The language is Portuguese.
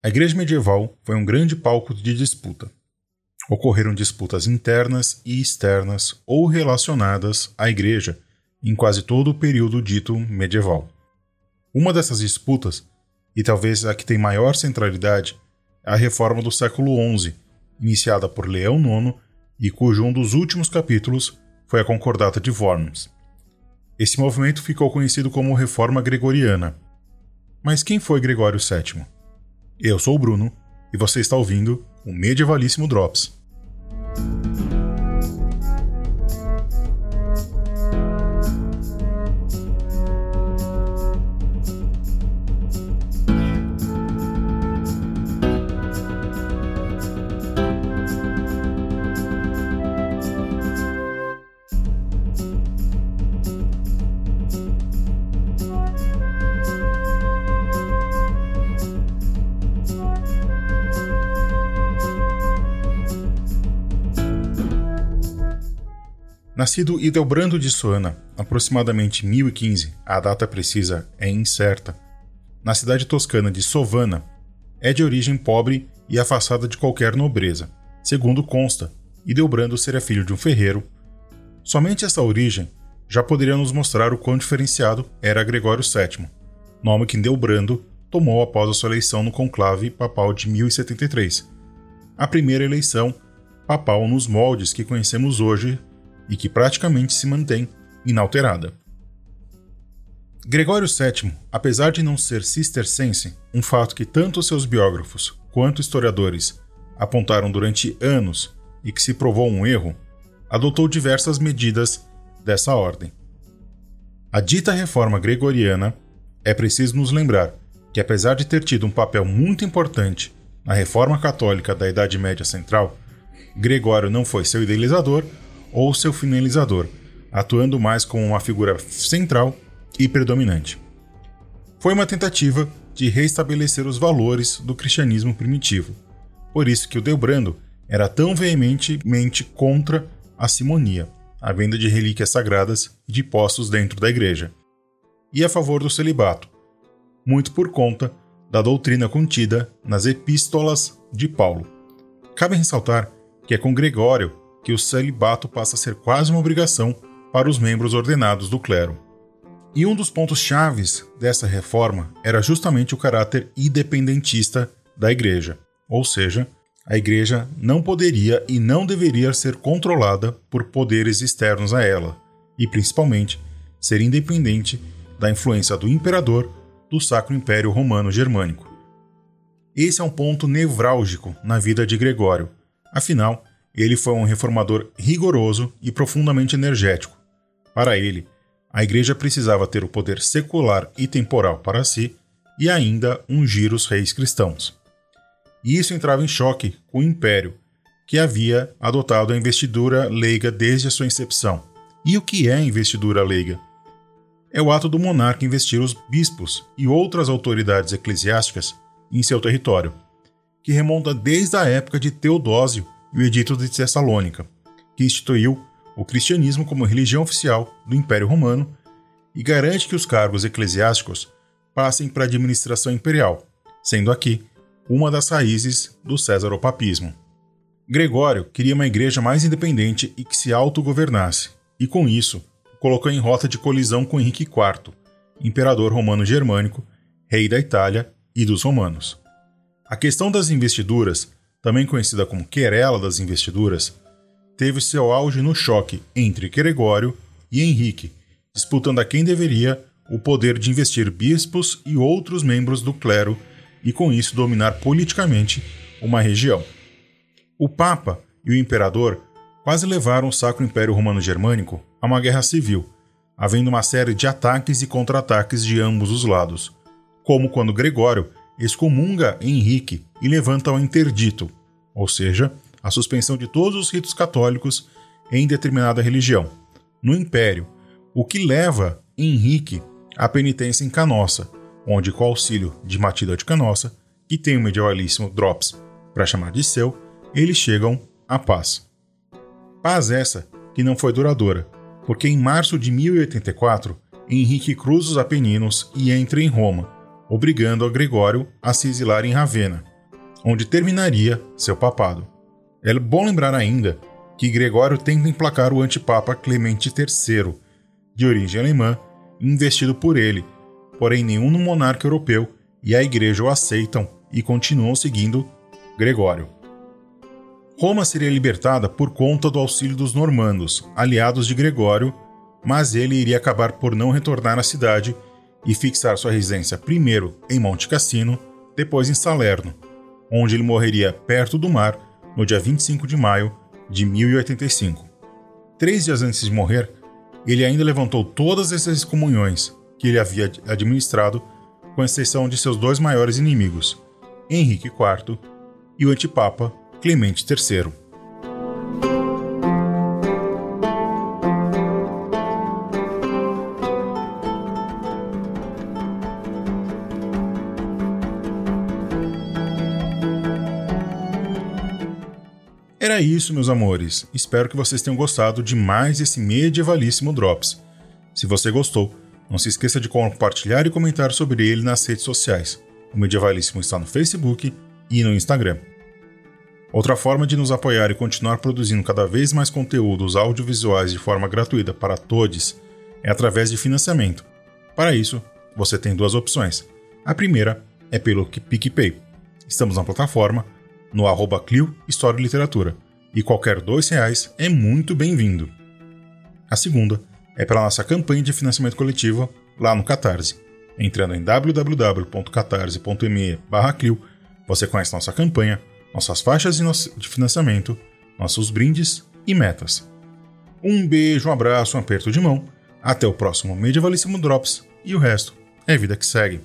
A igreja medieval foi um grande palco de disputa. Ocorreram disputas internas e externas ou relacionadas à igreja em quase todo o período dito medieval. Uma dessas disputas, e talvez a que tem maior centralidade, é a reforma do século XI, iniciada por Leão IX e cujo um dos últimos capítulos foi a Concordata de Worms. Esse movimento ficou conhecido como Reforma Gregoriana. Mas quem foi Gregório VII? Eu sou o Bruno e você está ouvindo o Medievalíssimo Drops. Nascido Hildebrando de Suana, aproximadamente 1015, a data precisa é incerta, na cidade toscana de Sovana, é de origem pobre e afastada de qualquer nobreza. Segundo consta, Hildebrando seria filho de um ferreiro. Somente essa origem já poderia nos mostrar o quão diferenciado era Gregório VII, nome que Hildebrando tomou após a sua eleição no conclave papal de 1073, a primeira eleição papal nos moldes que conhecemos hoje e que praticamente se mantém inalterada. Gregório VII, apesar de não ser cistercense, um fato que tanto seus biógrafos quanto historiadores apontaram durante anos e que se provou um erro, adotou diversas medidas dessa ordem. A dita reforma gregoriana é preciso nos lembrar que, apesar de ter tido um papel muito importante na reforma católica da Idade Média Central, Gregório não foi seu idealizador ou seu finalizador, atuando mais como uma figura central e predominante. Foi uma tentativa de restabelecer os valores do cristianismo primitivo. Por isso que o Delbrando era tão veementemente contra a simonia, a venda de relíquias sagradas e de postos dentro da igreja, e a favor do celibato, muito por conta da doutrina contida nas epístolas de Paulo. Cabe ressaltar que é com Gregório que o celibato passa a ser quase uma obrigação para os membros ordenados do clero. E um dos pontos chaves dessa reforma era justamente o caráter independentista da igreja, ou seja, a igreja não poderia e não deveria ser controlada por poderes externos a ela, e principalmente ser independente da influência do imperador do Sacro Império Romano Germânico. Esse é um ponto nevrálgico na vida de Gregório, afinal, ele foi um reformador rigoroso e profundamente energético. Para ele, a igreja precisava ter o poder secular e temporal para si e ainda ungir os reis cristãos. E isso entrava em choque com o império, que havia adotado a investidura leiga desde a sua incepção. E o que é investidura leiga? É o ato do monarca investir os bispos e outras autoridades eclesiásticas em seu território, que remonta desde a época de Teodósio e o Edito de Tessalônica, que instituiu o cristianismo como religião oficial do Império Romano e garante que os cargos eclesiásticos passem para a administração imperial, sendo aqui uma das raízes do Césaropapismo. Gregório queria uma igreja mais independente e que se autogovernasse, e com isso colocou em rota de colisão com Henrique IV, imperador romano germânico, rei da Itália e dos romanos. A questão das investiduras também conhecida como querela das investiduras, teve seu auge no choque entre Gregório e Henrique, disputando a quem deveria o poder de investir bispos e outros membros do clero e com isso dominar politicamente uma região. O Papa e o Imperador quase levaram o Sacro Império Romano Germânico a uma guerra civil, havendo uma série de ataques e contra-ataques de ambos os lados, como quando Gregório excomunga Henrique e levanta o interdito, ou seja, a suspensão de todos os ritos católicos em determinada religião, no Império, o que leva Henrique à penitência em Canossa, onde, com auxílio de Matilda de Canossa, que tem o medievalíssimo Drops para chamar de seu, eles chegam à paz. Paz essa que não foi duradoura, porque em março de 1084 Henrique cruza os Apeninos e entra em Roma, obrigando a Gregório a se exilar em Ravenna, onde terminaria seu papado. É bom lembrar ainda que Gregório tenta emplacar o antipapa Clemente III, de origem alemã, investido por ele, porém nenhum monarca europeu e a igreja o aceitam e continuam seguindo Gregório. Roma seria libertada por conta do auxílio dos normandos, aliados de Gregório, mas ele iria acabar por não retornar à cidade e fixar sua residência primeiro em Monte Cassino, depois em Salerno, onde ele morreria perto do mar no dia 25 de maio de 1085. Três dias antes de morrer, ele ainda levantou todas essas excomunhões que ele havia administrado, com exceção de seus dois maiores inimigos, Henrique IV e o antipapa Clemente III. Era isso, meus amores. Espero que vocês tenham gostado de mais esse medievalíssimo Drops. Se você gostou, não se esqueça de compartilhar e comentar sobre ele nas redes sociais. O Medievalíssimo está no Facebook e no Instagram. Outra forma de nos apoiar e continuar produzindo cada vez mais conteúdos audiovisuais de forma gratuita para todos é através de financiamento. Para isso, você tem duas opções. A primeira é pelo PicPay. Estamos na plataforma no arroba Clio História e Literatura, e qualquer dois reais é muito bem-vindo. A segunda é pela nossa campanha de financiamento coletivo lá no Catarse. Entrando em www.catarse.me Clio, você conhece nossa campanha, nossas faixas de financiamento, nossos brindes e metas. Um beijo, um abraço, um aperto de mão, até o próximo Medievalíssimo Drops e o resto é vida que segue.